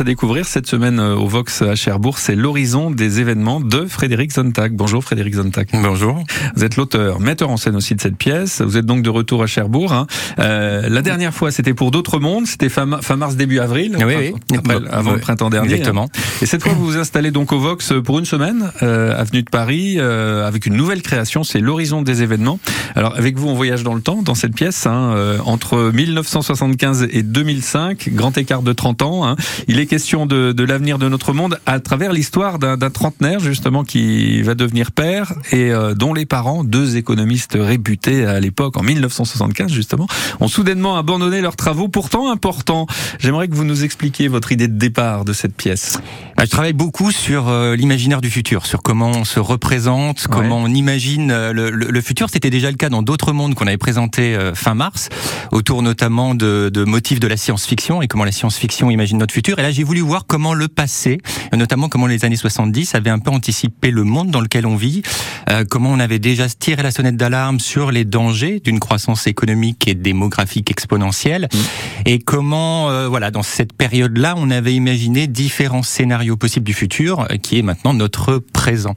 À découvrir cette semaine euh, au Vox à Cherbourg, c'est l'horizon des événements de Frédéric Zontag. Bonjour Frédéric Zontag. Bonjour. Vous êtes l'auteur, metteur en scène aussi de cette pièce. Vous êtes donc de retour à Cherbourg. Hein. Euh, la dernière fois, c'était pour d'autres mondes. C'était fin, mars, début avril. Oui, oui. Après, avant le printemps dernier. Exactement. Hein. Et cette fois, vous vous installez donc au Vox pour une semaine, euh, avenue de Paris, euh, avec une nouvelle création. C'est l'horizon des événements. Alors, avec vous, on voyage dans le temps, dans cette pièce, hein, euh, entre 1975 et 2005, grand écart de 30 ans. Hein. Il est question de, de de l'avenir de notre monde à travers l'histoire d'un trentenaire justement qui va devenir père et euh, dont les parents, deux économistes réputés à l'époque en 1975 justement, ont soudainement abandonné leurs travaux pourtant importants. J'aimerais que vous nous expliquiez votre idée de départ de cette pièce. Bah, je travaille beaucoup sur euh, l'imaginaire du futur, sur comment on se représente, comment on imagine euh, le, le, futur. C'était déjà le cas dans d'autres mondes qu'on avait présenté fin mars, autour notamment de, de motifs de la science-fiction et comment la science-fiction imagine notre futur. Et là, j'ai voulu voir comment le passé, notamment comment les années 70 avaient un peu anticipé le monde dans lequel on vit, euh, comment on avait déjà tiré la sonnette d'alarme sur les dangers d'une croissance économique et démographique exponentielle, mmh. et comment, euh, voilà, dans cette période-là, on avait imaginé différents scénarios possibles du futur, euh, qui est maintenant notre présent.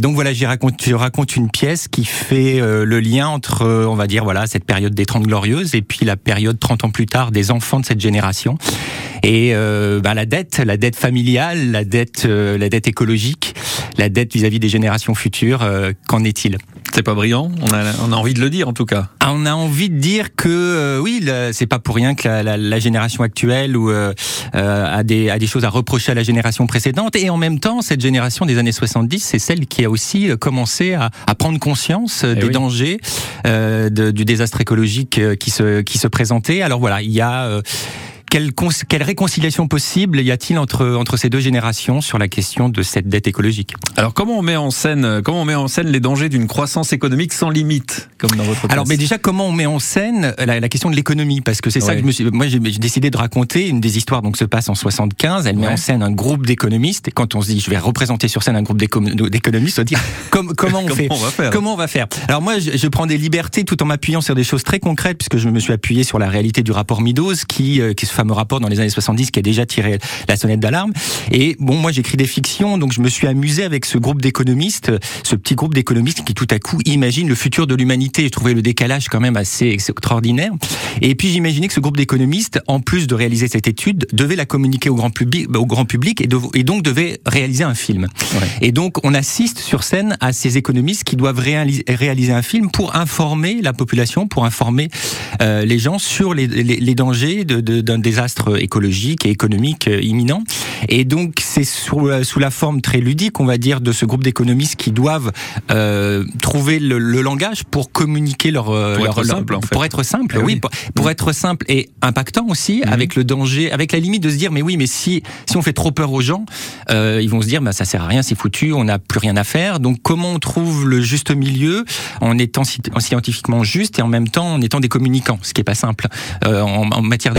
Donc voilà, je raconte, je raconte une pièce qui fait le lien entre, on va dire, voilà, cette période des Trente Glorieuses et puis la période 30 ans plus tard des enfants de cette génération. Et euh, bah, la dette, la dette familiale, la dette, euh, la dette écologique, la dette vis-à-vis des générations futures, euh, qu'en est-il? C'est pas brillant. On a, on a envie de le dire en tout cas. Ah, on a envie de dire que euh, oui, c'est pas pour rien que la, la, la génération actuelle ou euh, a des a des choses à reprocher à la génération précédente et en même temps cette génération des années 70, c'est celle qui a aussi commencé à, à prendre conscience eh des dangers euh, de, du désastre écologique qui se qui se présentait. Alors voilà, il y a quelle, quelle, réconciliation possible y a-t-il entre, entre ces deux générations sur la question de cette dette écologique? Alors comment on met en scène comment on met en scène les dangers d'une croissance économique sans limite comme dans votre Alors mais déjà comment on met en scène la, la question de l'économie? Parce que c'est ça que je me suis moi j'ai décidé de raconter une des histoires donc se passe en 75 elle met en scène un groupe d'économistes. Et quand on se dit je vais représenter sur scène un groupe d'économistes on se dit comme, comment on fait on va faire? Comment on va faire? Alors moi je, je, prends des libertés tout en m'appuyant sur des choses très concrètes puisque je me suis appuyé sur la réalité du rapport Meadows qui euh, qui se fameux rapport dans les années 70 qui a déjà tiré la sonnette d'alarme. Et bon, moi j'écris des fictions, donc je me suis amusé avec ce groupe d'économistes, ce petit groupe d'économistes qui tout à coup imagine le futur de l'humanité. Je trouvais le décalage quand même assez extraordinaire. Et puis j'imaginais que ce groupe d'économistes, en plus de réaliser cette étude, devait la communiquer au grand public, au grand public et, et donc devait réaliser un film. Ouais. Et donc on assiste sur scène à ces économistes qui doivent réaliser, réaliser un film pour informer la population, pour informer euh, les gens sur les, les, les dangers d'un de, de, désastre écologique et économique euh, imminent. Et donc c'est sous, sous la forme très ludique, on va dire, de ce groupe d'économistes qui doivent euh, trouver le, le, langage pour communiquer leur pour leur, être simple, leur, en fait. pour être simple, Eh oui, oui. pour, pour être simple et impactant aussi, Mhm. avec le danger, avec la limite de se dire mais oui, mais si si on fait trop peur aux gens, euh, ils vont se dire bah ça sert à rien, c'est foutu, on n'a plus rien à faire. Donc comment on trouve le juste milieu en étant sci- en scientifiquement juste et en même temps en étant des communicants, ce qui est pas simple euh, en, en matière